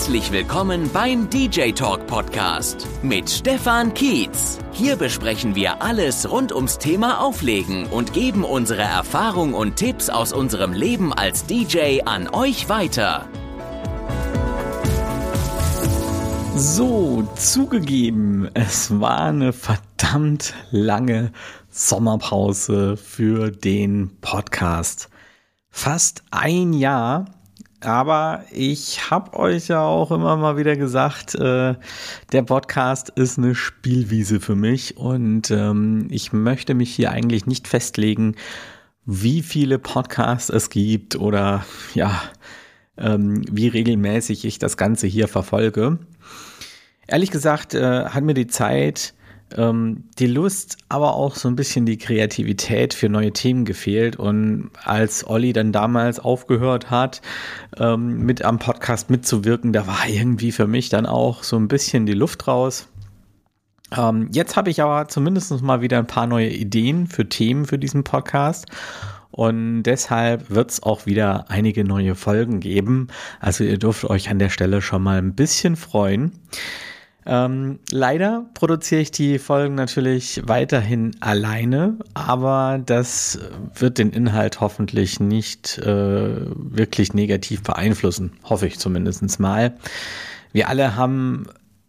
Herzlich willkommen beim DJ Talk Podcast mit Stefan Kietz. Hier besprechen wir alles rund ums Thema Auflegen und geben unsere Erfahrung und Tipps aus unserem Leben als DJ an euch weiter. So, zugegeben, es war eine verdammt lange Sommerpause für den Podcast. Fast ein Jahr aber ich habe euch ja auch immer mal wieder gesagt, äh, der Podcast ist eine Spielwiese für mich und ähm, ich möchte mich hier eigentlich nicht festlegen, wie viele Podcasts es gibt oder ja, ähm, wie regelmäßig ich das Ganze hier verfolge. Ehrlich gesagt äh, hat mir die Zeit ähm, die Lust, aber auch so ein bisschen die Kreativität für neue Themen gefehlt. Und als Olli dann damals aufgehört hat, ähm, mit am Podcast mitzuwirken, da war irgendwie für mich dann auch so ein bisschen die Luft raus. Ähm, jetzt habe ich aber zumindest mal wieder ein paar neue Ideen für Themen für diesen Podcast. Und deshalb wird es auch wieder einige neue Folgen geben. Also ihr dürft euch an der Stelle schon mal ein bisschen freuen. Ähm, leider produziere ich die Folgen natürlich weiterhin alleine, aber das wird den Inhalt hoffentlich nicht äh, wirklich negativ beeinflussen. Hoffe ich zumindest mal. Wir alle haben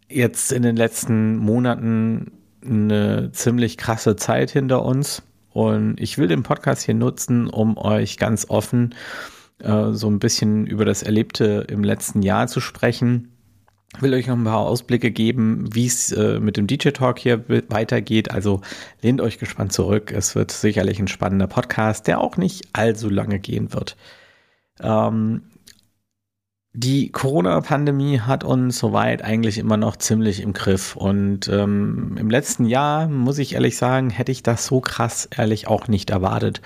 jetzt in den letzten Monaten eine ziemlich krasse Zeit hinter uns und ich will den Podcast hier nutzen, um euch ganz offen äh, so ein bisschen über das Erlebte im letzten Jahr zu sprechen will euch noch ein paar Ausblicke geben, wie es äh, mit dem DJ Talk hier weitergeht. Also lehnt euch gespannt zurück. Es wird sicherlich ein spannender Podcast, der auch nicht allzu lange gehen wird. Ähm, die Corona-Pandemie hat uns soweit eigentlich immer noch ziemlich im Griff. Und ähm, im letzten Jahr, muss ich ehrlich sagen, hätte ich das so krass ehrlich auch nicht erwartet.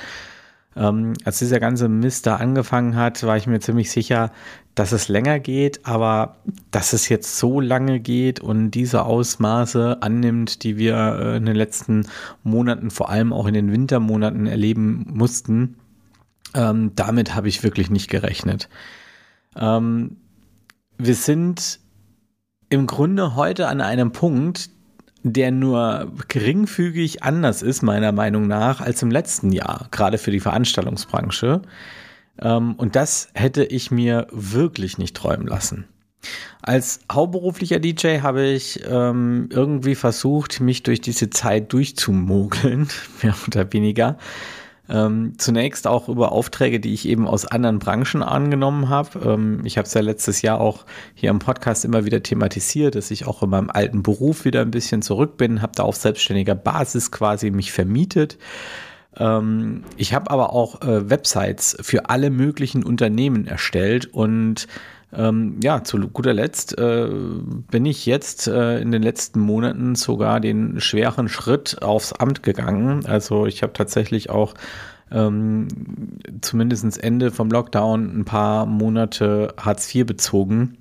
Ähm, als dieser ganze Mist da angefangen hat, war ich mir ziemlich sicher, dass es länger geht, aber dass es jetzt so lange geht und diese Ausmaße annimmt, die wir äh, in den letzten Monaten, vor allem auch in den Wintermonaten erleben mussten, ähm, damit habe ich wirklich nicht gerechnet. Ähm, wir sind im Grunde heute an einem Punkt, der nur geringfügig anders ist, meiner Meinung nach, als im letzten Jahr, gerade für die Veranstaltungsbranche. Ähm, und das hätte ich mir wirklich nicht träumen lassen. Als hauptberuflicher DJ habe ich ähm, irgendwie versucht, mich durch diese Zeit durchzumogeln, mehr oder weniger. Ähm, zunächst auch über Aufträge, die ich eben aus anderen Branchen angenommen habe. Ähm, ich habe es ja letztes Jahr auch hier im Podcast immer wieder thematisiert, dass ich auch in meinem alten Beruf wieder ein bisschen zurück bin, habe da auf selbstständiger Basis quasi mich vermietet. Ähm, ich habe aber auch äh, Websites für alle möglichen Unternehmen erstellt und ähm, ja, zu guter Letzt äh, bin ich jetzt äh, in den letzten Monaten sogar den schweren Schritt aufs Amt gegangen. Also ich habe tatsächlich auch ähm, zumindest Ende vom Lockdown ein paar Monate Hartz IV bezogen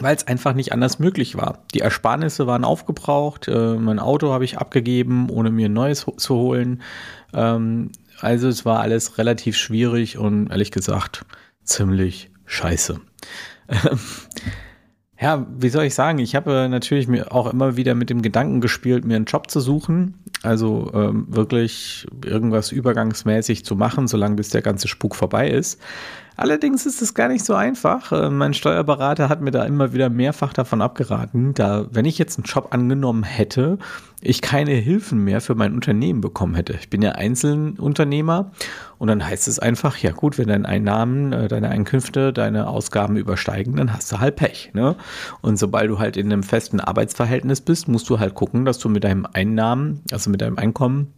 weil es einfach nicht anders möglich war. Die Ersparnisse waren aufgebraucht, äh, mein Auto habe ich abgegeben, ohne mir ein neues zu holen. Ähm, also es war alles relativ schwierig und ehrlich gesagt ziemlich scheiße. Ja, wie soll ich sagen? Ich habe natürlich mir auch immer wieder mit dem Gedanken gespielt, mir einen Job zu suchen. Also ähm, wirklich irgendwas übergangsmäßig zu machen, solange bis der ganze Spuk vorbei ist. Allerdings ist es gar nicht so einfach. Äh, mein Steuerberater hat mir da immer wieder mehrfach davon abgeraten, da, wenn ich jetzt einen Job angenommen hätte, ich keine Hilfen mehr für mein Unternehmen bekommen hätte. Ich bin ja Einzelunternehmer und dann heißt es einfach, ja gut, wenn deine Einnahmen, äh, deine Einkünfte, deine Ausgaben übersteigen, dann hast du halt Pech. Ne? Und sobald du halt in einem festen Arbeitsverhältnis bist, musst du halt gucken, dass du mit deinem Einnahmen, also mit deinem Einkommen,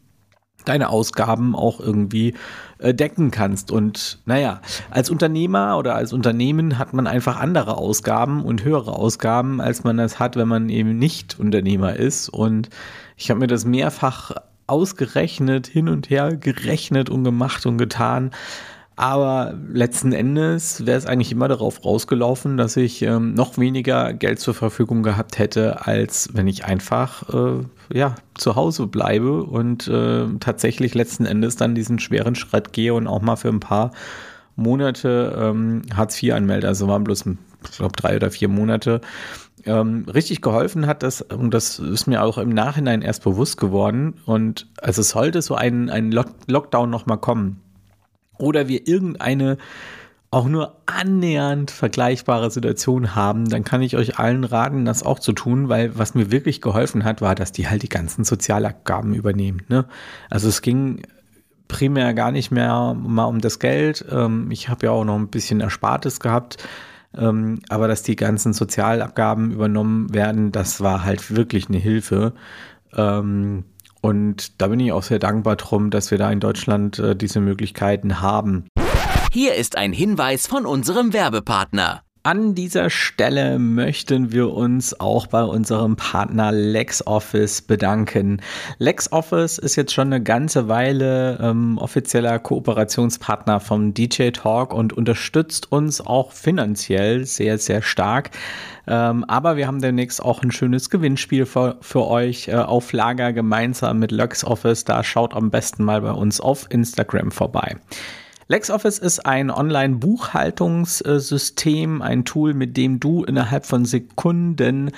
deine Ausgaben auch irgendwie äh, decken kannst. Und naja, als Unternehmer oder als Unternehmen hat man einfach andere Ausgaben und höhere Ausgaben, als man das hat, wenn man eben nicht Unternehmer ist. Und ich habe mir das mehrfach ausgerechnet, hin und her gerechnet und gemacht und getan. Aber letzten Endes wäre es eigentlich immer darauf rausgelaufen, dass ich ähm, noch weniger Geld zur Verfügung gehabt hätte, als wenn ich einfach äh, ja, zu Hause bleibe und äh, tatsächlich letzten Endes dann diesen schweren Schritt gehe und auch mal für ein paar Monate ähm, Hartz IV anmelde. Also waren bloß ich glaube, drei oder vier Monate. Ähm, richtig geholfen hat das, und das ist mir auch im Nachhinein erst bewusst geworden. Und also sollte so ein, ein Lock Lockdown nochmal kommen oder wir irgendeine auch nur annähernd vergleichbare Situation haben, dann kann ich euch allen raten, das auch zu tun, weil was mir wirklich geholfen hat, war, dass die halt die ganzen Sozialabgaben übernehmen. Ne? Also es ging primär gar nicht mehr mal um das Geld. Ähm, ich habe ja auch noch ein bisschen Erspartes gehabt. Ähm, aber dass die ganzen Sozialabgaben übernommen werden, das war halt wirklich eine Hilfe. Und da bin ich auch sehr dankbar drum, dass wir da in Deutschland äh, diese Möglichkeiten haben. Hier ist ein Hinweis von unserem Werbepartner. An dieser Stelle möchten wir uns auch bei unserem Partner LexOffice bedanken. LexOffice ist jetzt schon eine ganze Weile ähm, offizieller Kooperationspartner vom DJ Talk und unterstützt uns auch finanziell sehr, sehr stark. Ähm, aber wir haben demnächst auch ein schönes Gewinnspiel für, für euch äh, auf Lager gemeinsam mit LexOffice. Da schaut am besten mal bei uns auf Instagram vorbei. LexOffice ist ein Online-Buchhaltungssystem, ein Tool, mit dem du innerhalb von Sekunden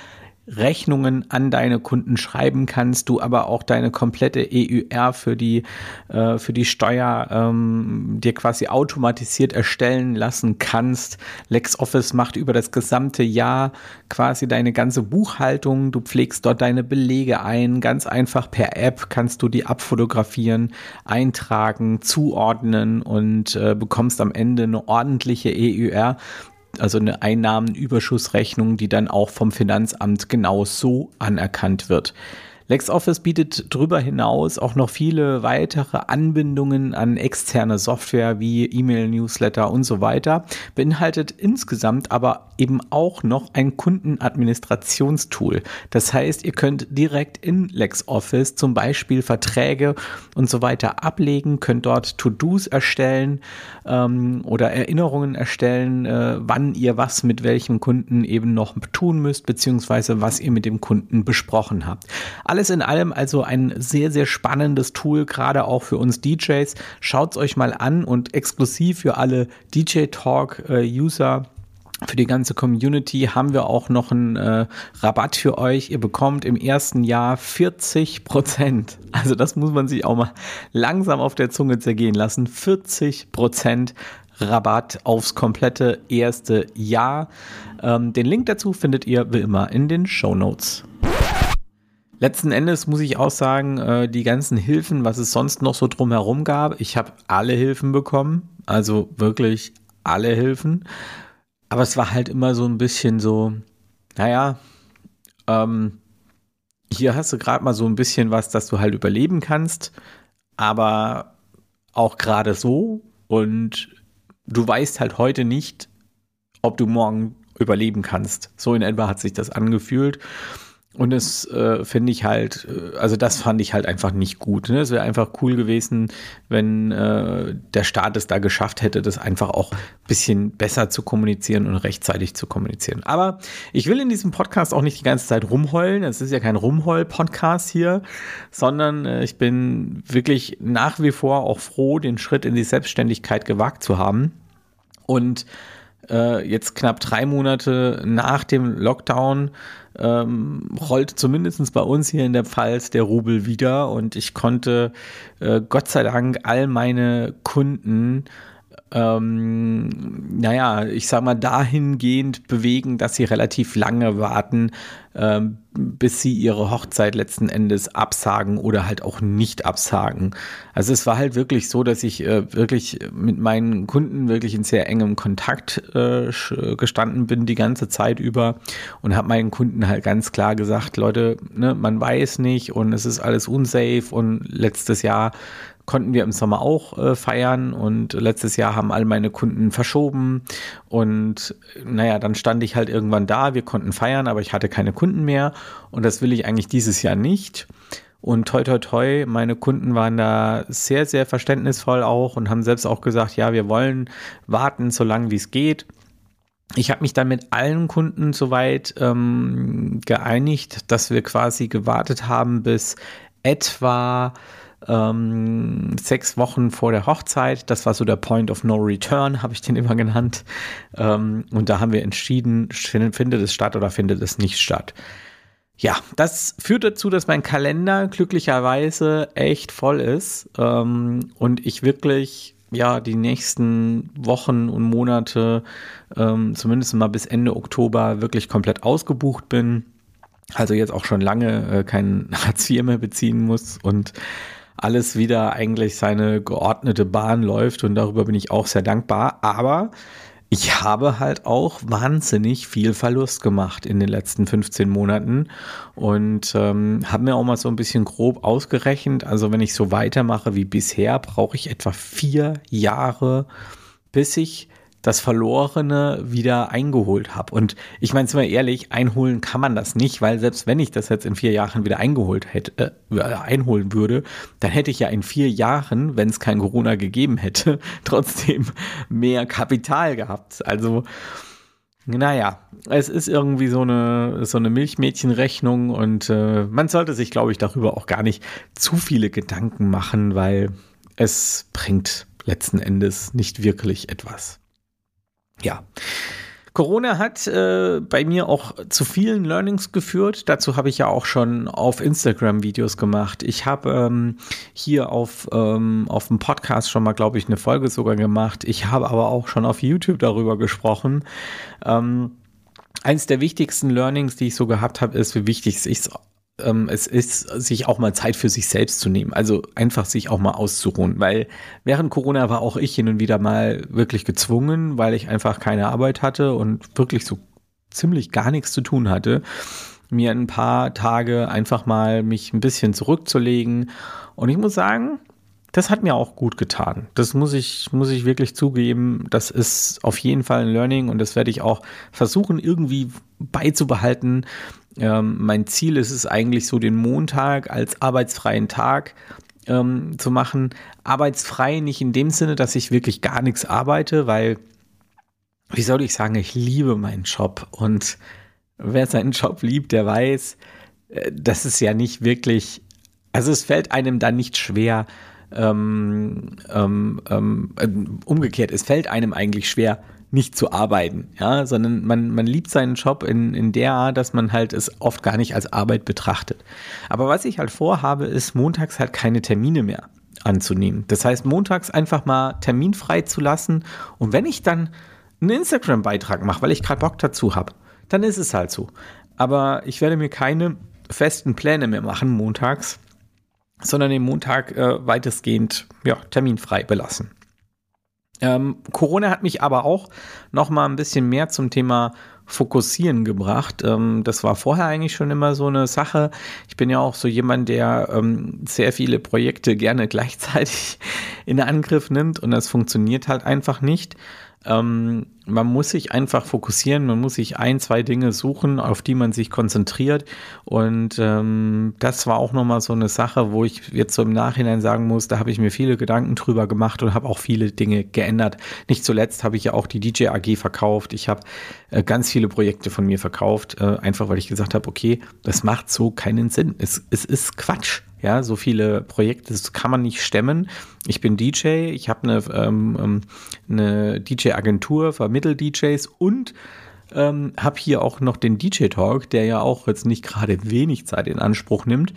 Rechnungen an deine Kunden schreiben kannst, du aber auch deine komplette EUR für die, äh, für die Steuer ähm, dir quasi automatisiert erstellen lassen kannst. LexOffice macht über das gesamte Jahr quasi deine ganze Buchhaltung. Du pflegst dort deine Belege ein. Ganz einfach per App kannst du die abfotografieren, eintragen, zuordnen und äh, bekommst am Ende eine ordentliche EUR also eine Einnahmenüberschussrechnung, die dann auch vom Finanzamt genau so anerkannt wird. LexOffice bietet darüber hinaus auch noch viele weitere Anbindungen an externe Software wie E-Mail, Newsletter und so weiter, beinhaltet insgesamt aber eben auch noch ein Kundenadministrationstool. Das heißt, ihr könnt direkt in LexOffice zum Beispiel Verträge und so weiter ablegen, könnt dort To-Dos erstellen ähm, oder Erinnerungen erstellen, äh, wann ihr was mit welchem Kunden eben noch tun müsst, beziehungsweise was ihr mit dem Kunden besprochen habt. Alles in allem also ein sehr, sehr spannendes Tool, gerade auch für uns DJs. Schaut es euch mal an und exklusiv für alle DJ Talk äh, für die ganze Community haben wir auch noch einen äh, Rabatt für euch. Ihr bekommt im ersten Jahr 40 Prozent. Also das muss man sich auch mal langsam auf der Zunge zergehen lassen. 40 Prozent Rabatt aufs komplette erste Jahr. Ähm, den Link dazu findet ihr wie immer in den Show Notes. Letzten Endes muss ich auch sagen, äh, die ganzen Hilfen, was es sonst noch so drumherum gab, ich habe alle Hilfen bekommen, also wirklich alle Hilfen. Aber es war halt immer so ein bisschen so, naja, ähm, hier hast du gerade mal so ein bisschen was, dass du halt überleben kannst, aber auch gerade so und du weißt halt heute nicht, ob du morgen überleben kannst. So in etwa hat sich das angefühlt. Und es äh, finde ich halt, äh, also das fand ich halt einfach nicht gut. Ne? Es wäre einfach cool gewesen, wenn äh, der Staat es da geschafft hätte, das einfach auch ein bisschen besser zu kommunizieren und rechtzeitig zu kommunizieren. Aber ich will in diesem Podcast auch nicht die ganze Zeit rumheulen. Es ist ja kein Rumheul-Podcast hier, sondern äh, ich bin wirklich nach wie vor auch froh, den Schritt in die Selbstständigkeit gewagt zu haben. Und äh, jetzt knapp drei Monate nach dem Lockdown ähm, rollt zumindest bei uns hier in der Pfalz der Rubel wieder. Und ich konnte äh, Gott sei Dank all meine Kunden ähm, naja, ich sag mal, dahingehend bewegen, dass sie relativ lange warten, ähm, bis sie ihre Hochzeit letzten Endes absagen oder halt auch nicht absagen. Also es war halt wirklich so, dass ich äh, wirklich mit meinen Kunden wirklich in sehr engem Kontakt äh, gestanden bin die ganze Zeit über und habe meinen Kunden halt ganz klar gesagt, Leute, ne, man weiß nicht und es ist alles unsafe und letztes Jahr konnten wir im Sommer auch äh, feiern und letztes Jahr haben all meine Kunden verschoben und naja, dann stand ich halt irgendwann da, wir konnten feiern, aber ich hatte keine Kunden mehr und das will ich eigentlich dieses Jahr nicht. Und toi toi toi, meine Kunden waren da sehr, sehr verständnisvoll auch und haben selbst auch gesagt, ja, wir wollen warten, so lange wie es geht. Ich habe mich dann mit allen Kunden soweit ähm, geeinigt, dass wir quasi gewartet haben bis etwa ähm, sechs Wochen vor der Hochzeit. Das war so der Point of No Return, habe ich den immer genannt. Ähm, und da haben wir entschieden, findet es statt oder findet es nicht statt. Ja, das führt dazu, dass mein Kalender glücklicherweise echt voll ist ähm, und ich wirklich ja die nächsten Wochen und Monate, ähm, zumindest mal bis Ende Oktober, wirklich komplett ausgebucht bin. Also jetzt auch schon lange äh, kein Hartz IV mehr beziehen muss und alles wieder eigentlich seine geordnete Bahn läuft und darüber bin ich auch sehr dankbar. Aber ich habe halt auch wahnsinnig viel Verlust gemacht in den letzten 15 Monaten und ähm, habe mir auch mal so ein bisschen grob ausgerechnet. Also wenn ich so weitermache wie bisher, brauche ich etwa vier Jahre, bis ich das Verlorene wieder eingeholt habe. Und ich meine, sind wir ehrlich, einholen kann man das nicht, weil selbst wenn ich das jetzt in vier Jahren wieder eingeholt hätte, äh, einholen würde, dann hätte ich ja in vier Jahren, wenn es kein Corona gegeben hätte, trotzdem mehr Kapital gehabt. Also, naja, es ist irgendwie so eine, so eine Milchmädchenrechnung und äh, man sollte sich, glaube ich, darüber auch gar nicht zu viele Gedanken machen, weil es bringt letzten Endes nicht wirklich etwas ja. Corona hat äh, bei mir auch zu vielen Learnings geführt. Dazu habe ich ja auch schon auf Instagram Videos gemacht. Ich habe ähm, hier auf, ähm, auf dem Podcast schon mal, glaube ich, eine Folge sogar gemacht. Ich habe aber auch schon auf YouTube darüber gesprochen. Ähm, eins der wichtigsten Learnings, die ich so gehabt habe, ist, wie wichtig es ist, ähm, es ist, sich auch mal Zeit für sich selbst zu nehmen. Also einfach sich auch mal auszuruhen. Weil während Corona war auch ich hin und wieder mal wirklich gezwungen, weil ich einfach keine Arbeit hatte und wirklich so ziemlich gar nichts zu tun hatte, mir ein paar Tage einfach mal mich ein bisschen zurückzulegen. Und ich muss sagen, das hat mir auch gut getan. Das muss ich, muss ich wirklich zugeben. Das ist auf jeden Fall ein Learning und das werde ich auch versuchen, irgendwie beizubehalten. Ähm, mein Ziel ist es eigentlich so, den Montag als arbeitsfreien Tag ähm, zu machen. Arbeitsfrei nicht in dem Sinne, dass ich wirklich gar nichts arbeite, weil, wie soll ich sagen, ich liebe meinen Job und wer seinen Job liebt, der weiß, äh, das ist ja nicht wirklich, also es fällt einem dann nicht schwer, ähm, ähm, ähm, äh, umgekehrt, es fällt einem eigentlich schwer, nicht zu arbeiten, ja, sondern man, man liebt seinen Job in, in der Art, dass man halt es oft gar nicht als Arbeit betrachtet. Aber was ich halt vorhabe, ist montags halt keine Termine mehr anzunehmen. Das heißt, montags einfach mal terminfrei zu lassen und wenn ich dann einen Instagram-Beitrag mache, weil ich gerade Bock dazu habe, dann ist es halt so. Aber ich werde mir keine festen Pläne mehr machen montags, sondern den Montag äh, weitestgehend ja, terminfrei belassen. Ähm, Corona hat mich aber auch noch mal ein bisschen mehr zum Thema Fokussieren gebracht. Ähm, das war vorher eigentlich schon immer so eine Sache. Ich bin ja auch so jemand, der ähm, sehr viele Projekte gerne gleichzeitig in Angriff nimmt und das funktioniert halt einfach nicht. Ähm, man muss sich einfach fokussieren, man muss sich ein, zwei Dinge suchen, auf die man sich konzentriert. Und ähm, das war auch nochmal so eine Sache, wo ich jetzt so im Nachhinein sagen muss, da habe ich mir viele Gedanken drüber gemacht und habe auch viele Dinge geändert. Nicht zuletzt habe ich ja auch die DJ AG verkauft. Ich habe äh, ganz viele Projekte von mir verkauft, äh, einfach weil ich gesagt habe, okay, das macht so keinen Sinn. Es, es ist Quatsch. Ja, so viele Projekte, das kann man nicht stemmen. Ich bin DJ, ich habe eine, ähm, ähm eine DJ-Agentur, vermittel DJs und ähm, habe hier auch noch den DJ Talk, der ja auch jetzt nicht gerade wenig Zeit in Anspruch nimmt.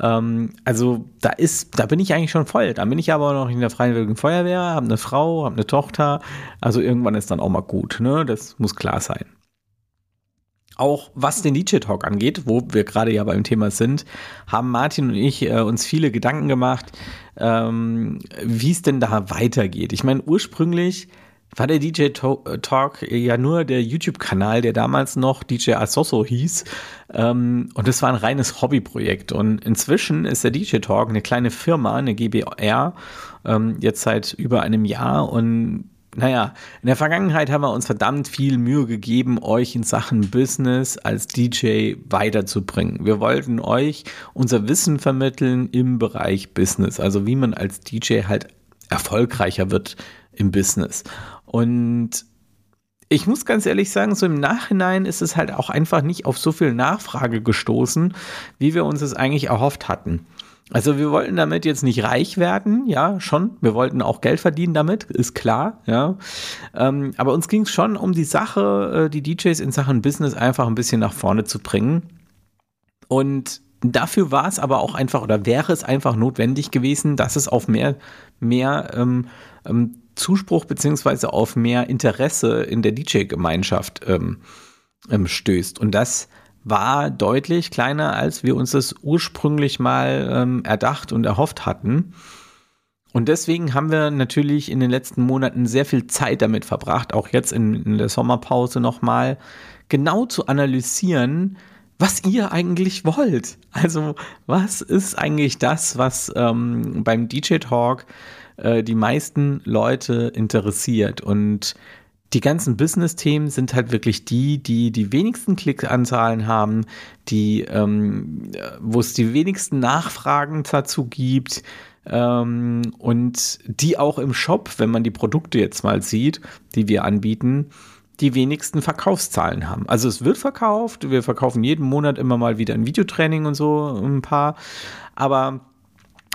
Ähm, also da ist, da bin ich eigentlich schon voll. Da bin ich aber noch in der Freiwilligen Feuerwehr, habe eine Frau, habe eine Tochter. Also irgendwann ist dann auch mal gut. Ne? Das muss klar sein. Auch was den DJ Talk angeht, wo wir gerade ja beim Thema sind, haben Martin und ich äh, uns viele Gedanken gemacht, ähm, wie es denn da weitergeht. Ich meine, ursprünglich war der DJ Talk ja nur der YouTube-Kanal, der damals noch DJ Asoso hieß. Ähm, und das war ein reines Hobbyprojekt. Und inzwischen ist der DJ Talk eine kleine Firma, eine GBR, ähm, jetzt seit über einem Jahr. Und naja, in der Vergangenheit haben wir uns verdammt viel Mühe gegeben, euch in Sachen Business als DJ weiterzubringen. Wir wollten euch unser Wissen vermitteln im Bereich Business, also wie man als DJ halt erfolgreicher wird im Business. Und ich muss ganz ehrlich sagen, so im Nachhinein ist es halt auch einfach nicht auf so viel Nachfrage gestoßen, wie wir uns es eigentlich erhofft hatten. Also wir wollten damit jetzt nicht reich werden, ja, schon. Wir wollten auch Geld verdienen damit, ist klar, ja. Ähm, aber uns ging es schon um die Sache, äh, die DJs in Sachen Business einfach ein bisschen nach vorne zu bringen. Und dafür war es aber auch einfach oder wäre es einfach notwendig gewesen, dass es auf mehr, mehr ähm, ähm, Zuspruch beziehungsweise auf mehr Interesse in der DJ-Gemeinschaft ähm, ähm, stößt. Und das war deutlich kleiner, als wir uns das ursprünglich mal ähm, erdacht und erhofft hatten. Und deswegen haben wir natürlich in den letzten Monaten sehr viel Zeit damit verbracht, auch jetzt in, in der Sommerpause nochmal genau zu analysieren, was ihr eigentlich wollt. Also was ist eigentlich das, was ähm, beim DJ Talk äh, die meisten Leute interessiert? Und die ganzen Business-Themen sind halt wirklich die, die die wenigsten Klickanzahlen haben, die, ähm, wo es die wenigsten Nachfragen dazu gibt ähm, und die auch im Shop, wenn man die Produkte jetzt mal sieht, die wir anbieten, die wenigsten Verkaufszahlen haben. Also es wird verkauft, wir verkaufen jeden Monat immer mal wieder ein Videotraining und so ein paar, aber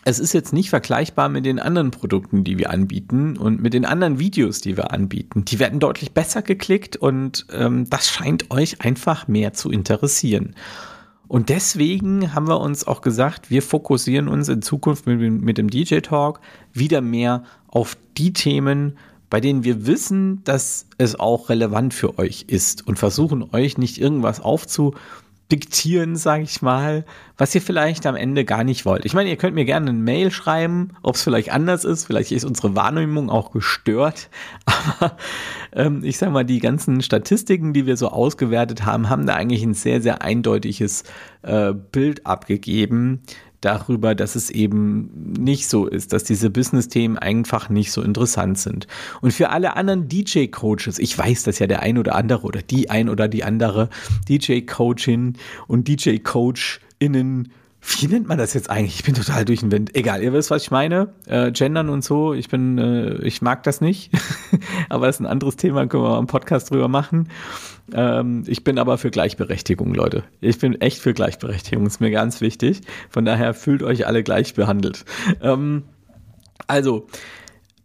es ist jetzt nicht vergleichbar mit den anderen Produkten, die wir anbieten und mit den anderen Videos, die wir anbieten. Die werden deutlich besser geklickt und ähm, das scheint euch einfach mehr zu interessieren. Und deswegen haben wir uns auch gesagt, wir fokussieren uns in Zukunft mit, mit dem DJ Talk wieder mehr auf die Themen, bei denen wir wissen, dass es auch relevant für euch ist und versuchen euch nicht irgendwas aufzu diktieren, sage ich mal, was ihr vielleicht am Ende gar nicht wollt. Ich meine, ihr könnt mir gerne eine Mail schreiben, ob es vielleicht anders ist. Vielleicht ist unsere Wahrnehmung auch gestört. Aber ähm, ich sage mal, die ganzen Statistiken, die wir so ausgewertet haben, haben da eigentlich ein sehr, sehr eindeutiges äh, Bild abgegeben, darüber, dass es eben nicht so ist, dass diese Business-Themen einfach nicht so interessant sind. Und für alle anderen DJ-Coaches, ich weiß, dass ja der ein oder andere oder die ein oder die andere DJ-Coachin und DJ-Coach innen wie nennt man das jetzt eigentlich? Ich bin total durch den Wind. Egal, ihr wisst, was ich meine. Äh, Gendern und so, ich bin, äh, ich mag das nicht. aber das ist ein anderes Thema, können wir mal einen Podcast drüber machen. Ähm, ich bin aber für Gleichberechtigung, Leute. Ich bin echt für Gleichberechtigung, ist mir ganz wichtig. Von daher fühlt euch alle gleich behandelt. Ähm, also,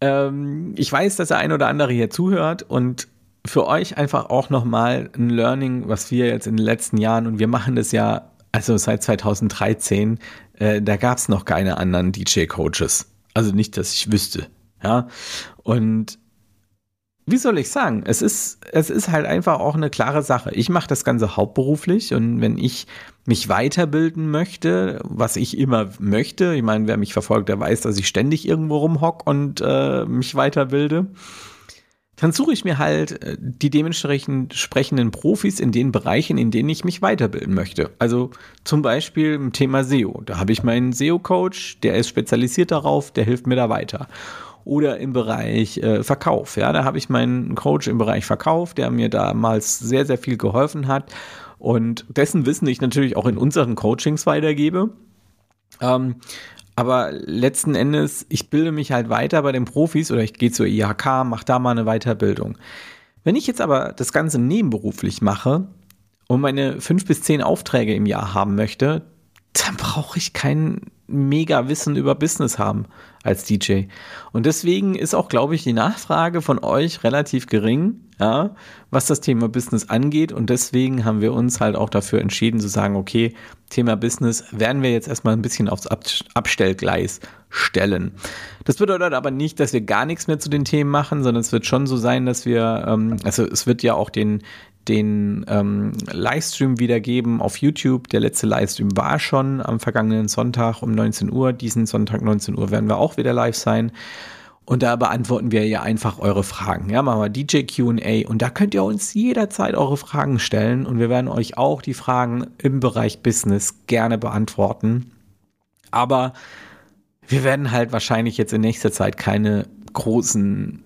ähm, ich weiß, dass der ein oder andere hier zuhört und für euch einfach auch nochmal ein Learning, was wir jetzt in den letzten Jahren, und wir machen das ja also seit 2013, äh, da gab es noch keine anderen DJ-Coaches. Also nicht, dass ich wüsste. Ja. Und wie soll ich sagen? Es ist, es ist halt einfach auch eine klare Sache. Ich mache das Ganze hauptberuflich und wenn ich mich weiterbilden möchte, was ich immer möchte, ich meine, wer mich verfolgt, der weiß, dass ich ständig irgendwo rumhock und äh, mich weiterbilde dann suche ich mir halt äh, die dementsprechend sprechenden Profis in den Bereichen, in denen ich mich weiterbilden möchte. Also zum Beispiel im Thema SEO. Da habe ich meinen SEO-Coach, der ist spezialisiert darauf, der hilft mir da weiter. Oder im Bereich äh, Verkauf. Ja, da habe ich meinen Coach im Bereich Verkauf, der mir damals sehr, sehr viel geholfen hat und dessen Wissen ich natürlich auch in unseren Coachings weitergebe. Ähm, aber letzten Endes, ich bilde mich halt weiter bei den Profis oder ich gehe zur IHK, mache da mal eine Weiterbildung. Wenn ich jetzt aber das Ganze nebenberuflich mache und meine fünf bis zehn Aufträge im Jahr haben möchte, dann brauche ich kein mega Wissen über Business haben als DJ. Und deswegen ist auch, glaube ich, die Nachfrage von euch relativ gering, ja, was das Thema Business angeht. Und deswegen haben wir uns halt auch dafür entschieden zu sagen, okay, Thema Business werden wir jetzt erstmal ein bisschen aufs Abstellgleis stellen. Das bedeutet aber nicht, dass wir gar nichts mehr zu den Themen machen, sondern es wird schon so sein, dass wir, ähm, also es wird ja auch den, den ähm, Livestream wiedergeben auf YouTube. Der letzte Livestream war schon am vergangenen Sonntag um 19 Uhr. Diesen Sonntag 19 Uhr werden wir auch wieder live sein. Und da beantworten wir ja einfach eure Fragen. Ja, machen wir DJ QA und da könnt ihr uns jederzeit eure Fragen stellen und wir werden euch auch die Fragen im Bereich Business gerne beantworten. Aber wir werden halt wahrscheinlich jetzt in nächster Zeit keine großen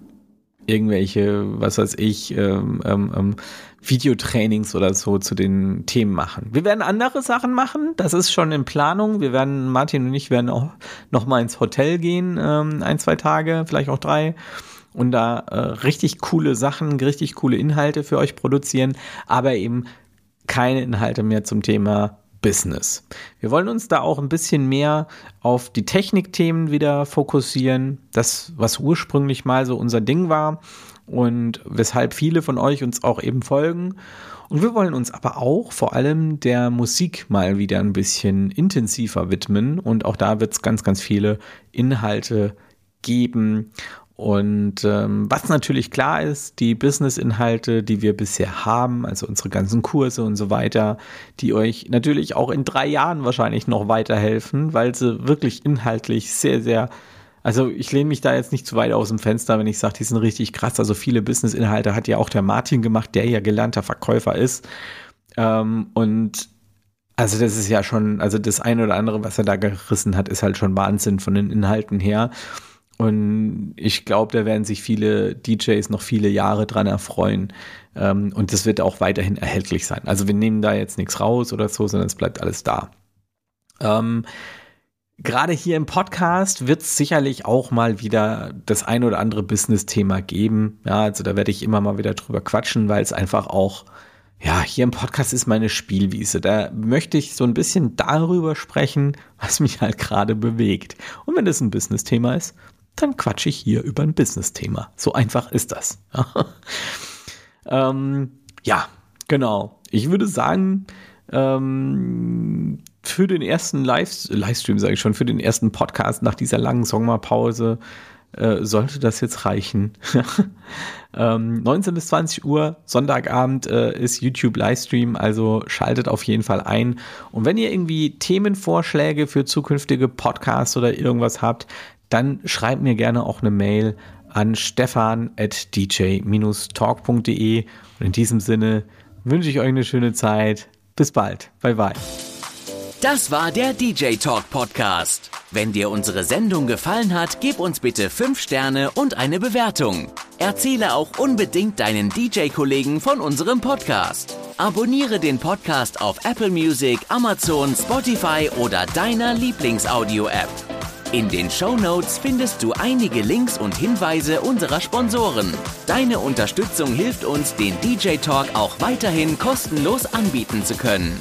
irgendwelche, was weiß ich, ähm, ähm, ähm, Videotrainings oder so zu den Themen machen. Wir werden andere Sachen machen, das ist schon in Planung. Wir werden, Martin und ich werden auch noch mal ins Hotel gehen, ähm, ein, zwei Tage, vielleicht auch drei und da äh, richtig coole Sachen, richtig coole Inhalte für euch produzieren, aber eben keine Inhalte mehr zum Thema Business. Wir wollen uns da auch ein bisschen mehr auf die Technikthemen wieder fokussieren. Das, was ursprünglich mal so unser Ding war und weshalb viele von euch uns auch eben folgen. Und wir wollen uns aber auch vor allem der Musik mal wieder ein bisschen intensiver widmen. Und auch da wird es ganz, ganz viele Inhalte geben. Und ähm, was natürlich klar ist, die Business-Inhalte, die wir bisher haben, also unsere ganzen Kurse und so weiter, die euch natürlich auch in drei Jahren wahrscheinlich noch weiterhelfen, weil sie wirklich inhaltlich sehr, sehr, also ich lehne mich da jetzt nicht zu weit aus dem Fenster, wenn ich sage, die sind richtig krass. Also viele Business-Inhalte hat ja auch der Martin gemacht, der ja gelernter Verkäufer ist. Ähm, und also das ist ja schon, also das eine oder andere, was er da gerissen hat, ist halt schon Wahnsinn von den Inhalten her. Und ich glaube, da werden sich viele DJs noch viele Jahre dran erfreuen. Ähm, und das wird auch weiterhin erhältlich sein. Also wir nehmen da jetzt nichts raus oder so, sondern es bleibt alles da. Ähm, Gerade hier im Podcast wird es sicherlich auch mal wieder das ein oder andere Business-Thema geben. Ja, also da werde ich immer mal wieder drüber quatschen, weil es einfach auch, ja, hier im Podcast ist meine Spielwiese. Da möchte ich so ein bisschen darüber sprechen, was mich halt gerade bewegt. Und wenn das ein Business-Thema ist, dann quatsche ich hier über ein Business-Thema. So einfach ist das. ähm, ja, genau. Ich würde sagen, ähm, für den ersten Live Livestream, sage ich schon, für den ersten Podcast nach dieser langen Sommerpause äh, sollte das jetzt reichen. ähm, 19 bis 20 Uhr, Sonntagabend äh, ist YouTube Livestream, also schaltet auf jeden Fall ein. Und wenn ihr irgendwie Themenvorschläge für zukünftige Podcasts oder irgendwas habt, dann schreibt mir gerne auch eine Mail an stefan.dj-talk.de. Und in diesem Sinne wünsche ich euch eine schöne Zeit. Bis bald. Bye bye. Das war der DJ Talk Podcast. Wenn dir unsere Sendung gefallen hat, gib uns bitte 5 Sterne und eine Bewertung. Erzähle auch unbedingt deinen DJ-Kollegen von unserem Podcast. Abonniere den Podcast auf Apple Music, Amazon, Spotify oder deiner Lieblingsaudio-App. In den Show Notes findest du einige Links und Hinweise unserer Sponsoren. Deine Unterstützung hilft uns, den DJ Talk auch weiterhin kostenlos anbieten zu können.